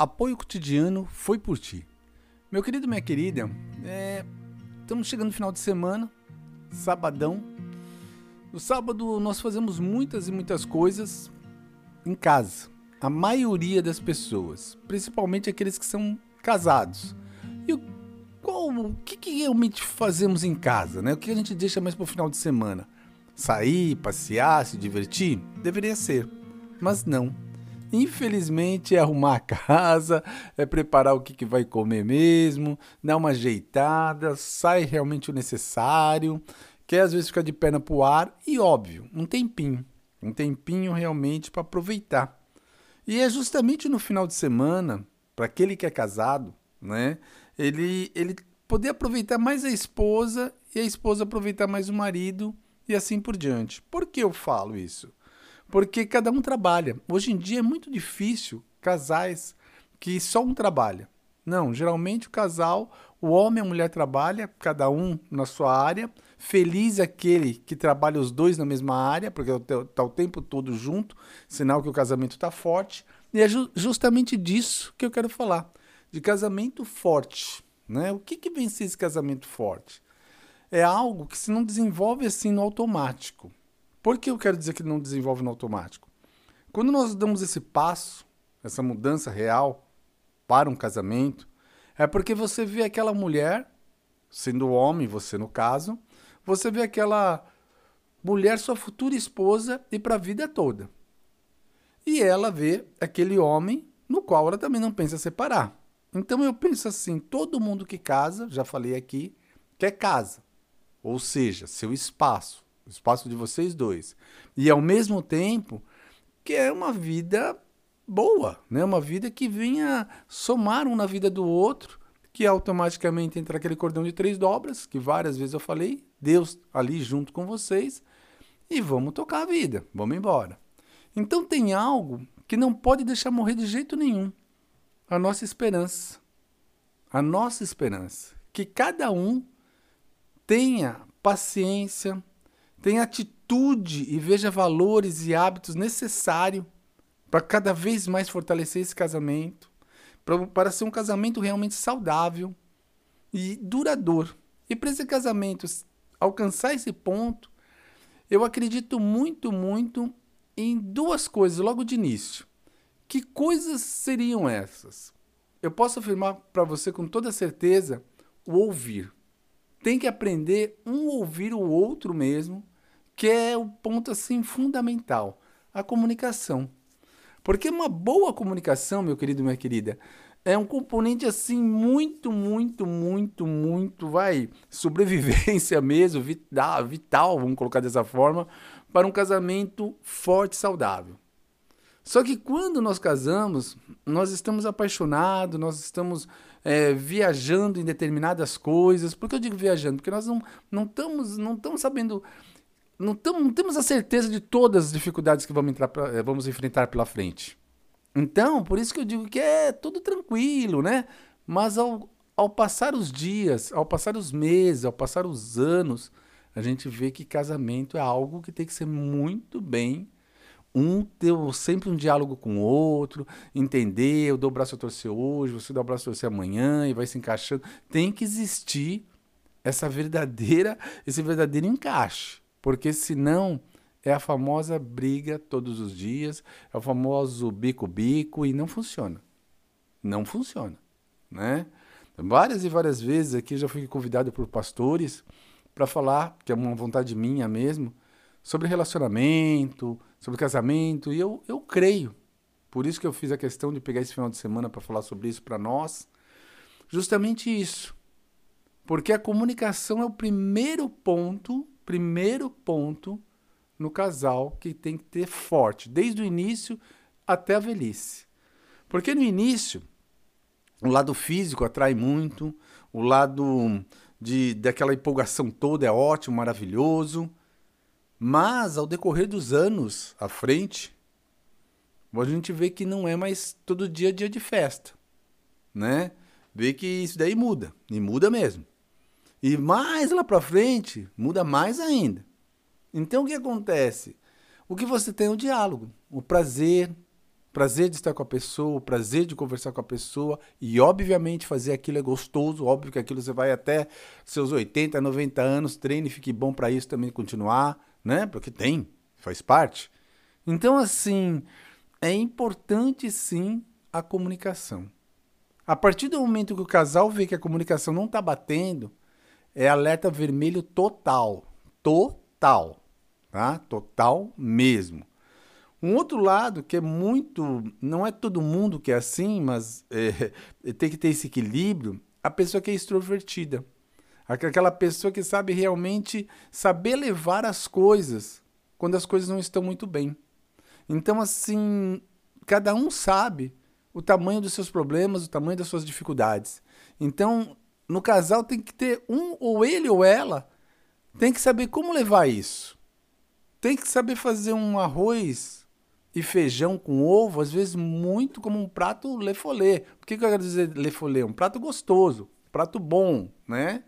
Apoio cotidiano foi por ti. Meu querido, minha querida, é... estamos chegando no final de semana, sabadão. No sábado nós fazemos muitas e muitas coisas em casa. A maioria das pessoas, principalmente aqueles que são casados. E o, qual, o que, que realmente fazemos em casa, né? O que a gente deixa mais para o final de semana? Sair, passear, se divertir? Deveria ser, mas não Infelizmente é arrumar a casa, é preparar o que, que vai comer mesmo, dar uma ajeitada, sai realmente o necessário, quer às vezes ficar de perna pro ar e óbvio, um tempinho, um tempinho realmente para aproveitar. E é justamente no final de semana, para aquele que é casado, né, ele ele poder aproveitar mais a esposa e a esposa aproveitar mais o marido e assim por diante. Por que eu falo isso? Porque cada um trabalha. Hoje em dia é muito difícil casais que só um trabalha. Não, geralmente o casal, o homem e a mulher trabalha, cada um na sua área. Feliz aquele que trabalha os dois na mesma área, porque está o tempo todo junto, sinal que o casamento está forte. E é ju justamente disso que eu quero falar, de casamento forte. Né? O que, que vem ser esse casamento forte? É algo que se não desenvolve assim no automático. Por que eu quero dizer que não desenvolve no automático? Quando nós damos esse passo, essa mudança real para um casamento, é porque você vê aquela mulher, sendo homem, você no caso, você vê aquela mulher, sua futura esposa, e para a vida toda. E ela vê aquele homem no qual ela também não pensa separar. Então eu penso assim: todo mundo que casa, já falei aqui, quer casa, ou seja, seu espaço, espaço de vocês dois. E ao mesmo tempo que é uma vida boa, né? Uma vida que venha somar um na vida do outro, que automaticamente entra aquele cordão de três dobras, que várias vezes eu falei, Deus ali junto com vocês, e vamos tocar a vida, vamos embora. Então tem algo que não pode deixar morrer de jeito nenhum. A nossa esperança. A nossa esperança. Que cada um tenha paciência, tenha atitude e veja valores e hábitos necessários para cada vez mais fortalecer esse casamento, para ser um casamento realmente saudável e duradouro. E para esse casamento alcançar esse ponto, eu acredito muito, muito em duas coisas logo de início. Que coisas seriam essas? Eu posso afirmar para você com toda certeza o ouvir. Tem que aprender um ouvir o outro mesmo que é o ponto assim fundamental, a comunicação. Porque uma boa comunicação, meu querido, minha querida, é um componente assim muito, muito, muito, muito, vai, sobrevivência mesmo, vital, vital, vamos colocar dessa forma, para um casamento forte e saudável. Só que quando nós casamos, nós estamos apaixonados, nós estamos é, viajando em determinadas coisas. Por que eu digo viajando? Porque nós não, não, estamos, não estamos sabendo não, não temos a certeza de todas as dificuldades que vamos, pra, eh, vamos enfrentar pela frente. Então, por isso que eu digo que é tudo tranquilo, né? Mas ao, ao passar os dias, ao passar os meses, ao passar os anos, a gente vê que casamento é algo que tem que ser muito bem. Um ter sempre um diálogo com o outro, entender, eu dou o braço a torcer hoje, você dá o braço a torcer amanhã e vai se encaixando. Tem que existir essa verdadeira, esse verdadeiro encaixe. Porque senão é a famosa briga todos os dias, é o famoso bico-bico e não funciona. Não funciona, né? Várias e várias vezes aqui já fui convidado por pastores para falar, que é uma vontade minha mesmo, sobre relacionamento, sobre casamento, e eu, eu creio. Por isso que eu fiz a questão de pegar esse final de semana para falar sobre isso para nós. Justamente isso. Porque a comunicação é o primeiro ponto primeiro ponto no casal que tem que ter forte, desde o início até a velhice. Porque no início, o lado físico atrai muito, o lado de, daquela empolgação toda é ótimo, maravilhoso, mas ao decorrer dos anos à frente, a gente vê que não é mais todo dia dia de festa, né? Vê que isso daí muda, e muda mesmo. E mais lá para frente, muda mais ainda. Então o que acontece? O que você tem é o diálogo, o prazer, prazer de estar com a pessoa, o prazer de conversar com a pessoa e, obviamente, fazer aquilo é gostoso. Óbvio que aquilo você vai até seus 80, 90 anos, treine, fique bom para isso também continuar, né? Porque tem, faz parte. Então, assim, é importante sim a comunicação. A partir do momento que o casal vê que a comunicação não está batendo, é alerta vermelho total. Total. Tá? Total mesmo. Um outro lado que é muito. Não é todo mundo que é assim, mas é, tem que ter esse equilíbrio. A pessoa que é extrovertida. Aquela pessoa que sabe realmente saber levar as coisas quando as coisas não estão muito bem. Então, assim, cada um sabe o tamanho dos seus problemas, o tamanho das suas dificuldades. Então, no casal tem que ter um, ou ele ou ela, tem que saber como levar isso. Tem que saber fazer um arroz e feijão com ovo, às vezes muito como um prato lefolê. Por que, que eu quero dizer lefolê? Um prato gostoso, prato bom, né?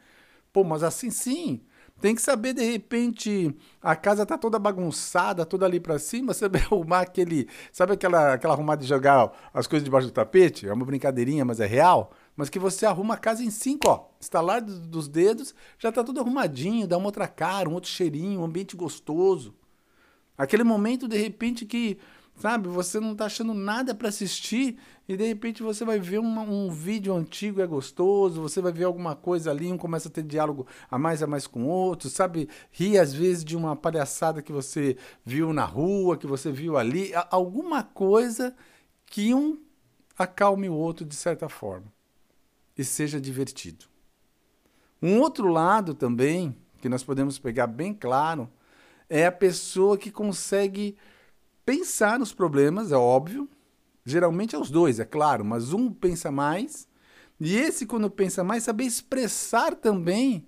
Pô, mas assim sim. Tem que saber, de repente, a casa tá toda bagunçada, toda ali para cima, você arrumar aquele. Sabe aquela, aquela arrumada de jogar as coisas debaixo do tapete? É uma brincadeirinha, mas é real. Mas que você arruma a casa em cinco, ó. Estalar dos dedos, já tá tudo arrumadinho, dá uma outra cara, um outro cheirinho, um ambiente gostoso. Aquele momento, de repente, que, sabe, você não tá achando nada para assistir e de repente você vai ver uma, um vídeo antigo é gostoso, você vai ver alguma coisa ali, um começa a ter diálogo a mais a mais com o outro, sabe? Rir às vezes de uma palhaçada que você viu na rua, que você viu ali, alguma coisa que um acalme o outro de certa forma e seja divertido. Um outro lado também, que nós podemos pegar bem claro, é a pessoa que consegue pensar nos problemas, é óbvio. Geralmente é os dois, é claro, mas um pensa mais. E esse, quando pensa mais, saber expressar também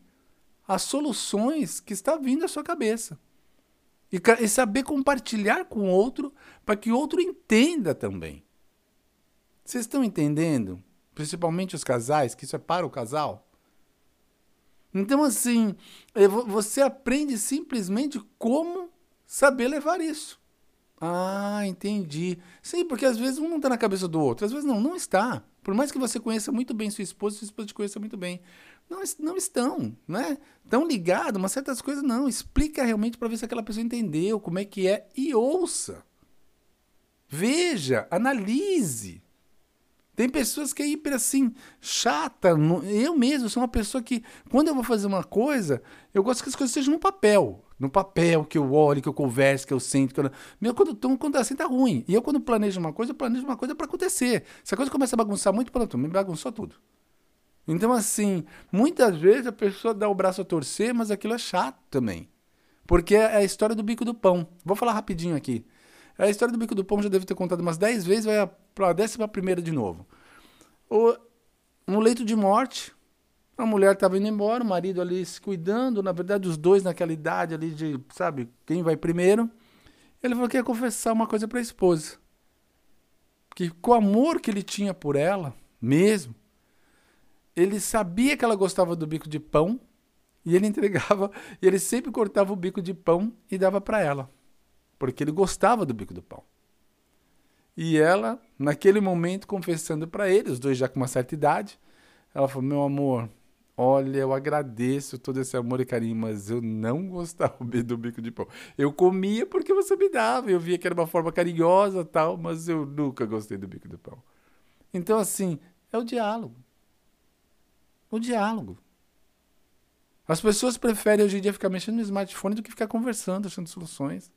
as soluções que está vindo à sua cabeça. E, e saber compartilhar com o outro para que o outro entenda também. Vocês estão entendendo? Principalmente os casais, que isso é para o casal. Então, assim, você aprende simplesmente como saber levar isso. Ah, entendi. Sim, porque às vezes um não está na cabeça do outro, às vezes não, não está. Por mais que você conheça muito bem sua esposa, sua esposa te conheça muito bem. Não, não estão, né? Estão ligados, mas certas coisas não. Explica realmente para ver se aquela pessoa entendeu como é que é e ouça. Veja, analise. Tem pessoas que é hiper assim, chata. Eu mesmo sou uma pessoa que, quando eu vou fazer uma coisa, eu gosto que as coisas sejam no papel. No papel, que eu olhe, que eu converse, que eu sinto. Que eu... Meu, quando, quando assim tá ruim. E eu, quando planejo uma coisa, eu planejo uma coisa para acontecer. Se a coisa começa a bagunçar muito, pronto, me bagunçou tudo. Então, assim, muitas vezes a pessoa dá o braço a torcer, mas aquilo é chato também. Porque é a história do bico do pão. Vou falar rapidinho aqui. A história do bico do pão já deve ter contado umas 10 vezes, vai para a décima primeira de novo. O, no leito de morte, a mulher estava indo embora, o marido ali se cuidando, na verdade os dois naquela idade ali de, sabe, quem vai primeiro. Ele falou que ia confessar uma coisa para a esposa. Que com o amor que ele tinha por ela, mesmo, ele sabia que ela gostava do bico de pão e ele entregava, e ele sempre cortava o bico de pão e dava para ela porque ele gostava do bico do pão. E ela, naquele momento, confessando para ele, os dois já com uma certa idade, ela falou: Meu amor, olha, eu agradeço todo esse amor e carinho, mas eu não gostava do bico de pão. Eu comia porque você me dava, eu via que era uma forma carinhosa tal, mas eu nunca gostei do bico do pão. Então, assim, é o diálogo. O diálogo. As pessoas preferem hoje em dia ficar mexendo no smartphone do que ficar conversando, achando soluções.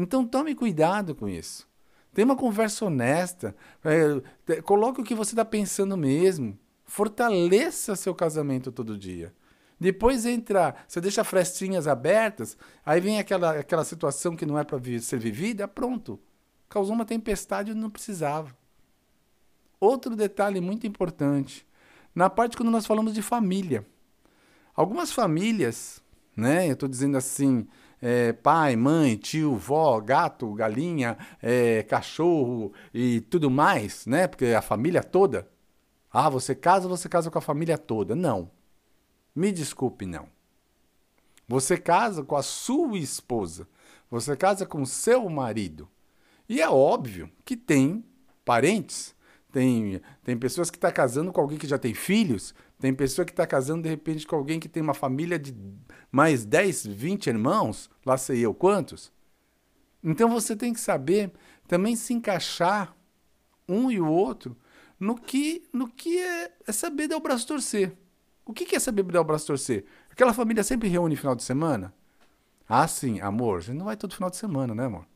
Então tome cuidado com isso. Tenha uma conversa honesta. É, coloque o que você está pensando mesmo. Fortaleça seu casamento todo dia. Depois entra, você deixa frestinhas abertas, aí vem aquela, aquela situação que não é para ser vivida, pronto. Causou uma tempestade e não precisava. Outro detalhe muito importante, na parte quando nós falamos de família. Algumas famílias, né, eu estou dizendo assim, é, pai, mãe, tio, vó, gato, galinha, é, cachorro e tudo mais, né? Porque a família toda. Ah, você casa, você casa com a família toda. Não. Me desculpe, não. Você casa com a sua esposa. Você casa com seu marido. E é óbvio que tem parentes, tem, tem pessoas que estão tá casando com alguém que já tem filhos, tem pessoa que está casando de repente com alguém que tem uma família de mais 10, 20 irmãos, lá sei eu quantos. Então você tem que saber também se encaixar um e o outro no que, no que é, é saber dar o braço torcer. O que, que é saber dar o braço torcer? Aquela família sempre reúne final de semana? Ah, sim, amor, gente não vai todo final de semana, né, amor?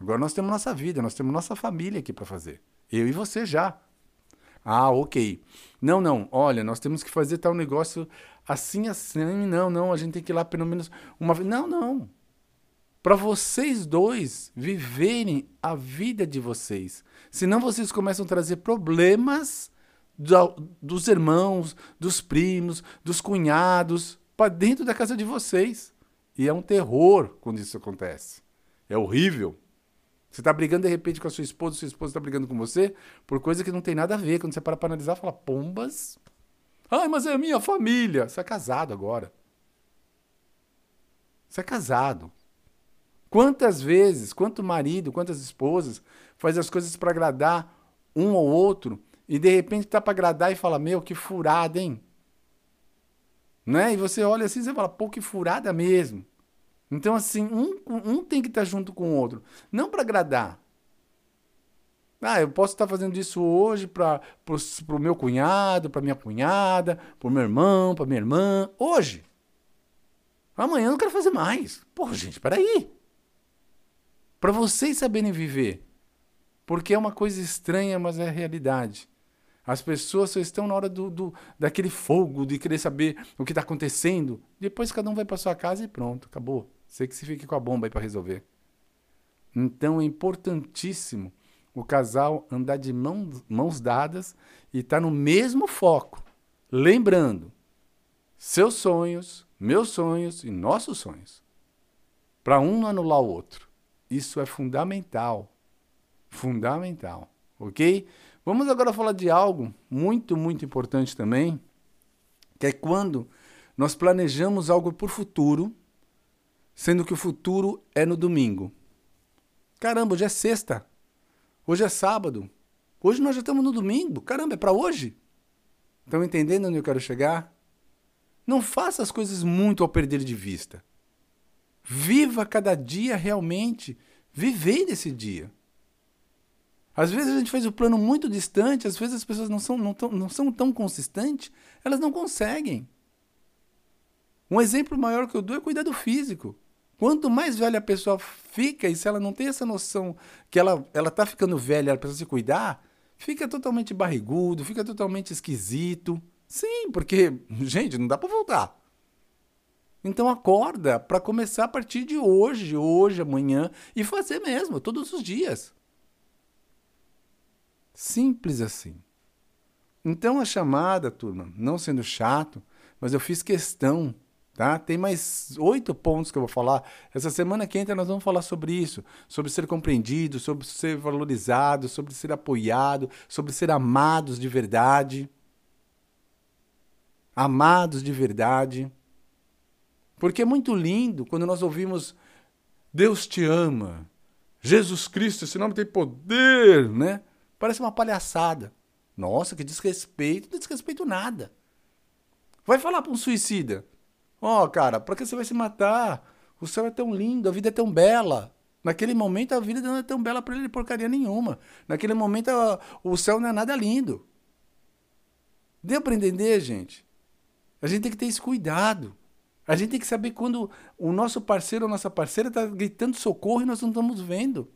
Agora nós temos nossa vida, nós temos nossa família aqui para fazer. Eu e você já. Ah, ok. Não, não, olha, nós temos que fazer tal negócio assim, assim. Não, não, a gente tem que ir lá pelo menos uma vez. Não, não para vocês dois viverem a vida de vocês. Senão vocês começam a trazer problemas dos irmãos, dos primos, dos cunhados para dentro da casa de vocês. E é um terror quando isso acontece. É horrível. Você está brigando de repente com a sua esposa, sua esposa está brigando com você por coisa que não tem nada a ver. Quando você para para analisar, fala, pombas. Ai, mas é a minha família. Você é casado agora. Você é casado. Quantas vezes, quanto marido, quantas esposas faz as coisas para agradar um ou outro e de repente tá para agradar e fala: "Meu, que furada, hein?" Né? E você olha assim e fala: "Pô, que furada mesmo." Então assim, um, um tem que estar junto com o outro, não para agradar. Ah, eu posso estar fazendo isso hoje para o meu cunhado, para minha cunhada, para o meu irmão, para minha irmã. Hoje. Amanhã eu não quero fazer mais. Pô, gente, peraí para vocês saberem viver. Porque é uma coisa estranha, mas é realidade. As pessoas só estão na hora do, do daquele fogo, de querer saber o que está acontecendo. Depois cada um vai para sua casa e pronto, acabou. Você que se fique com a bomba aí para resolver. Então é importantíssimo o casal andar de mãos, mãos dadas e estar tá no mesmo foco. Lembrando, seus sonhos, meus sonhos e nossos sonhos. Para um não anular o outro. Isso é fundamental. Fundamental. Ok? Vamos agora falar de algo muito, muito importante também, que é quando nós planejamos algo por futuro, sendo que o futuro é no domingo. Caramba, hoje é sexta. Hoje é sábado. Hoje nós já estamos no domingo. Caramba, é para hoje? Estão entendendo onde eu quero chegar? Não faça as coisas muito ao perder de vista. Viva cada dia realmente. Vivei desse dia. Às vezes a gente faz o plano muito distante, às vezes as pessoas não são, não, tão, não são tão consistentes, elas não conseguem. Um exemplo maior que eu dou é cuidar do físico. Quanto mais velha a pessoa fica, e se ela não tem essa noção que ela está ficando velha, ela precisa se cuidar, fica totalmente barrigudo, fica totalmente esquisito. Sim, porque, gente, não dá para voltar. Então acorda para começar a partir de hoje, hoje, amanhã e fazer mesmo, todos os dias. Simples assim. Então a chamada, turma, não sendo chato, mas eu fiz questão, tá? Tem mais oito pontos que eu vou falar. Essa semana que entra nós vamos falar sobre isso, sobre ser compreendido, sobre ser valorizado, sobre ser apoiado, sobre ser amados de verdade. Amados de verdade. Porque é muito lindo quando nós ouvimos Deus te ama, Jesus Cristo, esse nome tem poder, né? Parece uma palhaçada. Nossa, que desrespeito, não desrespeito nada. Vai falar para um suicida: Ó, oh, cara, para que você vai se matar? O céu é tão lindo, a vida é tão bela. Naquele momento a vida não é tão bela para ele porcaria nenhuma. Naquele momento a, o céu não é nada lindo. Deu para entender, gente? A gente tem que ter esse cuidado. A gente tem que saber quando o nosso parceiro ou nossa parceira está gritando socorro e nós não estamos vendo.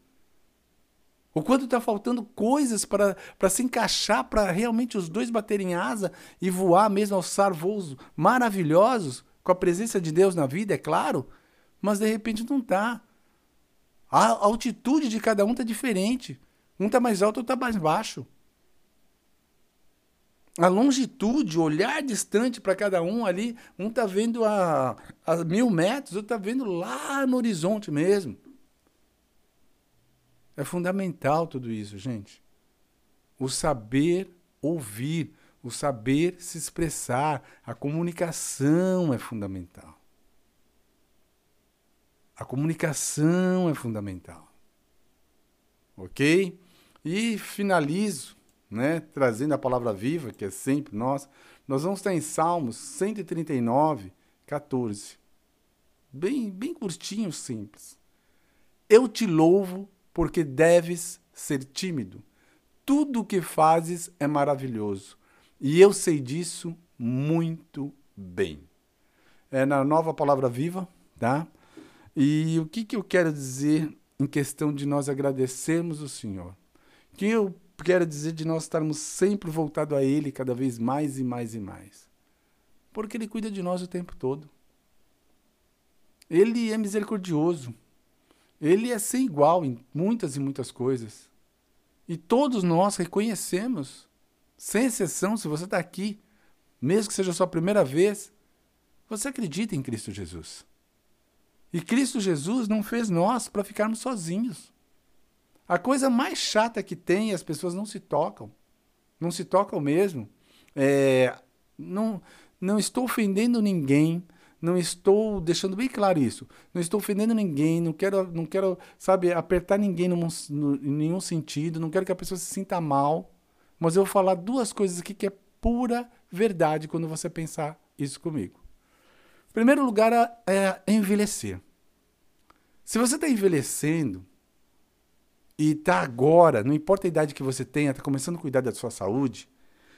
O quanto está faltando coisas para se encaixar, para realmente os dois baterem asa e voar mesmo, alçar voos maravilhosos, com a presença de Deus na vida, é claro, mas de repente não está. A altitude de cada um está diferente. Um está mais alto, outro está mais baixo a longitude, olhar distante para cada um ali, um está vendo a, a mil metros, outro está vendo lá no horizonte mesmo. É fundamental tudo isso, gente. O saber ouvir, o saber se expressar, a comunicação é fundamental. A comunicação é fundamental. ok? E finalizo, né, trazendo a palavra viva, que é sempre nós. Nós vamos estar em Salmos 139, 14. Bem, bem curtinho, simples. Eu te louvo porque deves ser tímido. Tudo o que fazes é maravilhoso. E eu sei disso muito bem. É na nova palavra viva, tá? E o que, que eu quero dizer em questão de nós agradecermos o Senhor? O que eu quero dizer de nós estarmos sempre voltados a Ele cada vez mais e mais e mais? Porque Ele cuida de nós o tempo todo. Ele é misericordioso. Ele é sem igual em muitas e muitas coisas. E todos nós reconhecemos, sem exceção, se você está aqui, mesmo que seja a sua primeira vez, você acredita em Cristo Jesus. E Cristo Jesus não fez nós para ficarmos sozinhos. A coisa mais chata que tem, as pessoas não se tocam. Não se tocam mesmo. É, não, não estou ofendendo ninguém, não estou deixando bem claro isso. Não estou ofendendo ninguém, não quero, não quero, sabe, apertar ninguém no, em nenhum sentido, não quero que a pessoa se sinta mal. Mas eu vou falar duas coisas aqui que é pura verdade quando você pensar isso comigo. Em primeiro lugar é, envelhecer. Se você está envelhecendo e está agora, não importa a idade que você tenha, está começando a cuidar da sua saúde,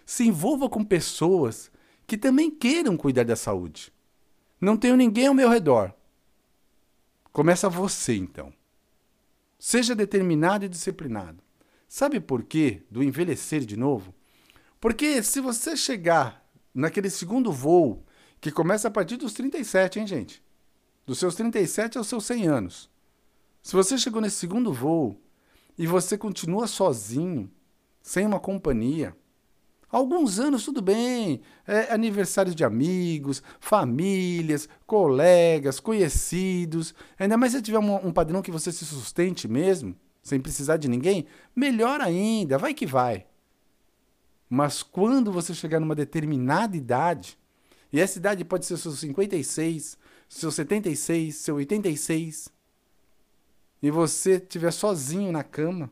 se envolva com pessoas que também queiram cuidar da saúde. Não tenho ninguém ao meu redor. Começa você, então. Seja determinado e disciplinado. Sabe por quê do envelhecer de novo? Porque se você chegar naquele segundo voo, que começa a partir dos 37, hein, gente? Dos seus 37 aos seus 100 anos. Se você chegou nesse segundo voo e você continua sozinho, sem uma companhia, Alguns anos, tudo bem. É, aniversários de amigos, famílias, colegas, conhecidos. Ainda mais se tiver um, um padrão que você se sustente mesmo, sem precisar de ninguém, melhor ainda, vai que vai. Mas quando você chegar numa determinada idade, e essa idade pode ser seus 56, seus 76, seu 86, e você estiver sozinho na cama,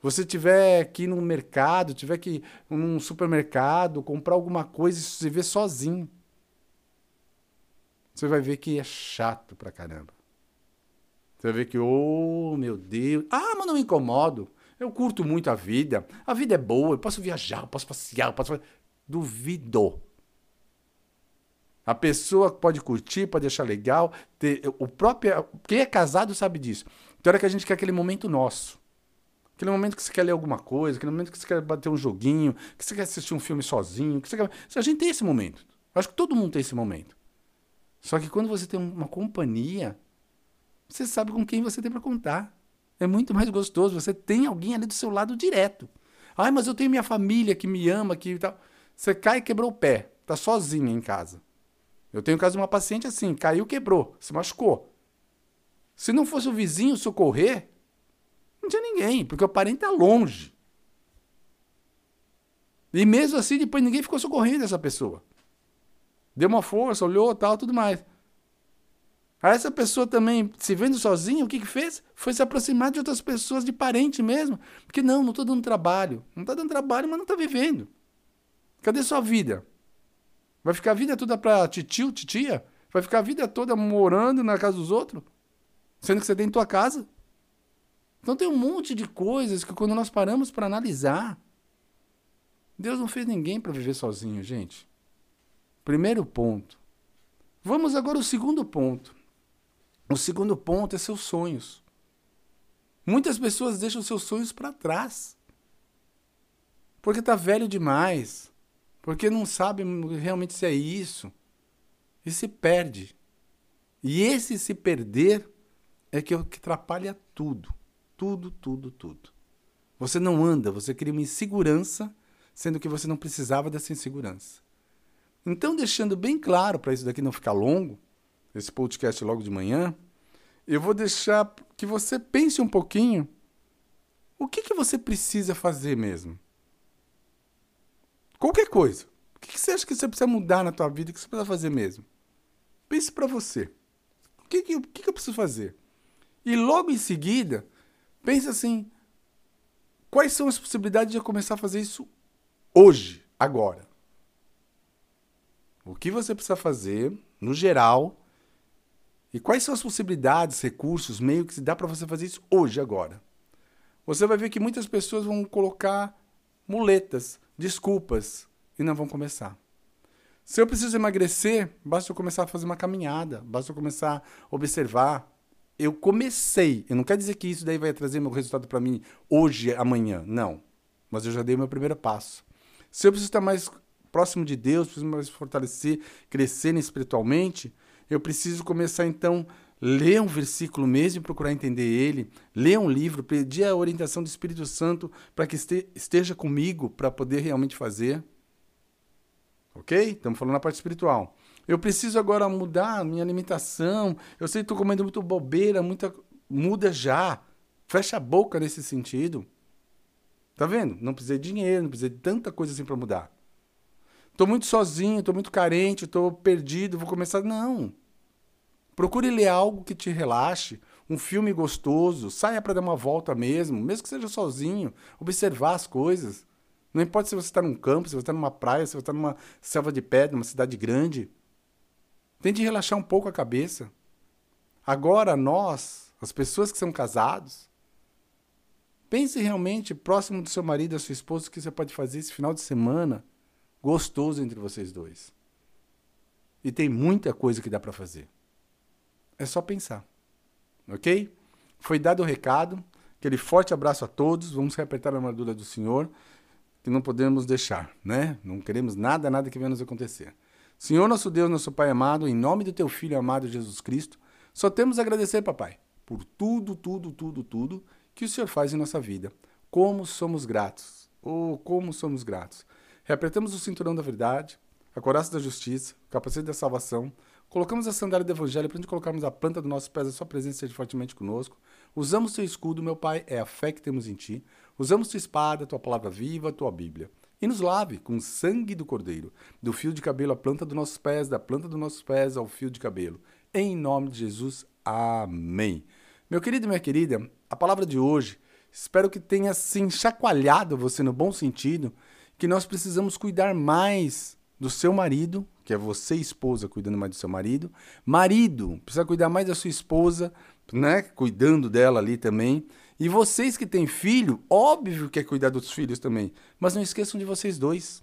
você tiver ir no mercado, tiver que num supermercado, comprar alguma coisa e se ver sozinho, você vai ver que é chato pra caramba. Você ver que, oh meu Deus, ah, mas não me incomodo. Eu curto muito a vida. A vida é boa, eu posso viajar, eu posso passear, eu posso. Duvido. A pessoa pode curtir, pode achar legal. Ter, o próprio, quem é casado sabe disso. Então, hora que a gente quer aquele momento nosso. Aquele momento que você quer ler alguma coisa, aquele momento que você quer bater um joguinho, que você quer assistir um filme sozinho, que você quer... A gente tem esse momento. Acho que todo mundo tem esse momento. Só que quando você tem uma companhia, você sabe com quem você tem para contar. É muito mais gostoso. Você tem alguém ali do seu lado direto. Ai, mas eu tenho minha família que me ama, que tal. Você cai e quebrou o pé. Tá sozinha em casa. Eu tenho o caso de uma paciente assim, caiu, quebrou, se machucou. Se não fosse o vizinho socorrer, não tinha ninguém, porque o parente está longe. E mesmo assim, depois ninguém ficou socorrendo essa pessoa. Deu uma força, olhou, tal, tudo mais. Aí essa pessoa também, se vendo sozinha, o que que fez? Foi se aproximar de outras pessoas, de parente mesmo. Porque não, não estou dando trabalho. Não está dando trabalho, mas não está vivendo. Cadê sua vida? Vai ficar a vida toda para titio, titia? Vai ficar a vida toda morando na casa dos outros? Sendo que você tem tua casa? Então tem um monte de coisas que quando nós paramos para analisar, Deus não fez ninguém para viver sozinho, gente. Primeiro ponto. Vamos agora ao segundo ponto. O segundo ponto é seus sonhos. Muitas pessoas deixam seus sonhos para trás. Porque está velho demais. Porque não sabe realmente se é isso. E se perde. E esse se perder é que, é que atrapalha tudo. Tudo, tudo, tudo. Você não anda, você cria uma insegurança, sendo que você não precisava dessa insegurança. Então, deixando bem claro para isso daqui não ficar longo, esse podcast logo de manhã, eu vou deixar que você pense um pouquinho o que, que você precisa fazer mesmo. Qualquer coisa. O que, que você acha que você precisa mudar na tua vida, o que você precisa fazer mesmo? Pense para você. O que, que, que, que eu preciso fazer? E logo em seguida, Pense assim: quais são as possibilidades de eu começar a fazer isso hoje, agora? O que você precisa fazer, no geral, e quais são as possibilidades, recursos, meio que se dá para você fazer isso hoje, agora? Você vai ver que muitas pessoas vão colocar muletas, desculpas e não vão começar. Se eu preciso emagrecer, basta eu começar a fazer uma caminhada, basta eu começar a observar. Eu comecei, eu não quer dizer que isso daí vai trazer meu resultado para mim hoje, amanhã, não. Mas eu já dei o meu primeiro passo. Se eu preciso estar mais próximo de Deus, preciso mais fortalecer, crescendo espiritualmente, eu preciso começar então ler um versículo mesmo e procurar entender ele, ler um livro, pedir a orientação do Espírito Santo para que esteja comigo para poder realmente fazer. Ok? Estamos falando na parte espiritual. Eu preciso agora mudar a minha alimentação. Eu sei que estou comendo muito bobeira, muita. Muda já. Fecha a boca nesse sentido. Tá vendo? Não precisei de dinheiro, não precisei de tanta coisa assim para mudar. Estou muito sozinho, estou muito carente, estou perdido, vou começar. Não. Procure ler algo que te relaxe, um filme gostoso, saia para dar uma volta mesmo, mesmo que seja sozinho, observar as coisas. Não importa se você está num campo, se você está numa praia, se você está numa selva de pedra, numa cidade grande. Tente relaxar um pouco a cabeça. Agora, nós, as pessoas que são casados, pense realmente próximo do seu marido, da sua esposa, o que você pode fazer esse final de semana gostoso entre vocês dois. E tem muita coisa que dá para fazer. É só pensar. Ok? Foi dado o recado. Aquele forte abraço a todos. Vamos reapertar a armadura do Senhor, que não podemos deixar, né? Não queremos nada, nada que venha nos acontecer. Senhor, nosso Deus, nosso Pai amado, em nome do teu Filho amado Jesus Cristo, só temos a agradecer, papai, por tudo, tudo, tudo, tudo que o Senhor faz em nossa vida. Como somos gratos. Oh, como somos gratos. Reapretamos o cinturão da verdade, a coraça da justiça, o capacete da salvação, Colocamos a sandália do Evangelho para onde colocarmos a planta dos nossos pés, a sua presença seja fortemente conosco. Usamos teu escudo, meu Pai, é a fé que temos em ti. Usamos tua espada, tua palavra viva, tua Bíblia. E nos lave com o sangue do Cordeiro, do fio de cabelo à planta dos nossos pés, da planta dos nossos pés ao fio de cabelo. Em nome de Jesus, amém. Meu querido e minha querida, a palavra de hoje, espero que tenha assim chacoalhado você no bom sentido, que nós precisamos cuidar mais do seu marido, que é você, esposa, cuidando mais do seu marido. Marido, precisa cuidar mais da sua esposa, né? Cuidando dela ali também. E vocês que têm filho, óbvio que é cuidar dos filhos também. Mas não esqueçam de vocês dois.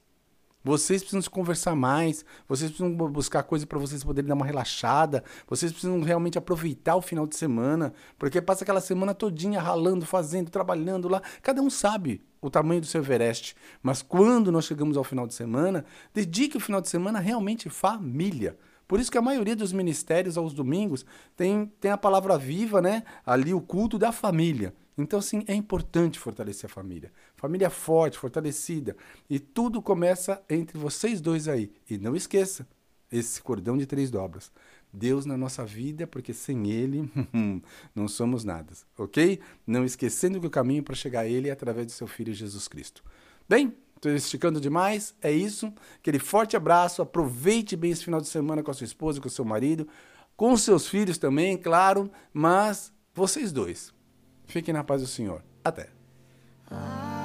Vocês precisam se conversar mais, vocês precisam buscar coisa para vocês poderem dar uma relaxada, vocês precisam realmente aproveitar o final de semana, porque passa aquela semana todinha ralando, fazendo, trabalhando lá. Cada um sabe o tamanho do seu Everest, mas quando nós chegamos ao final de semana, dedique o final de semana realmente família. Por isso que a maioria dos ministérios aos domingos tem, tem a palavra viva, né? Ali o culto da família. Então, sim, é importante fortalecer a família. Família forte, fortalecida. E tudo começa entre vocês dois aí. E não esqueça esse cordão de três dobras. Deus na nossa vida, porque sem Ele não somos nada, ok? Não esquecendo que o caminho para chegar a Ele é através do seu Filho Jesus Cristo. Bem, estou esticando demais, é isso. Aquele forte abraço, aproveite bem esse final de semana com a sua esposa, com o seu marido, com os seus filhos também, claro, mas vocês dois Fiquem na paz do Senhor. Até. Ah.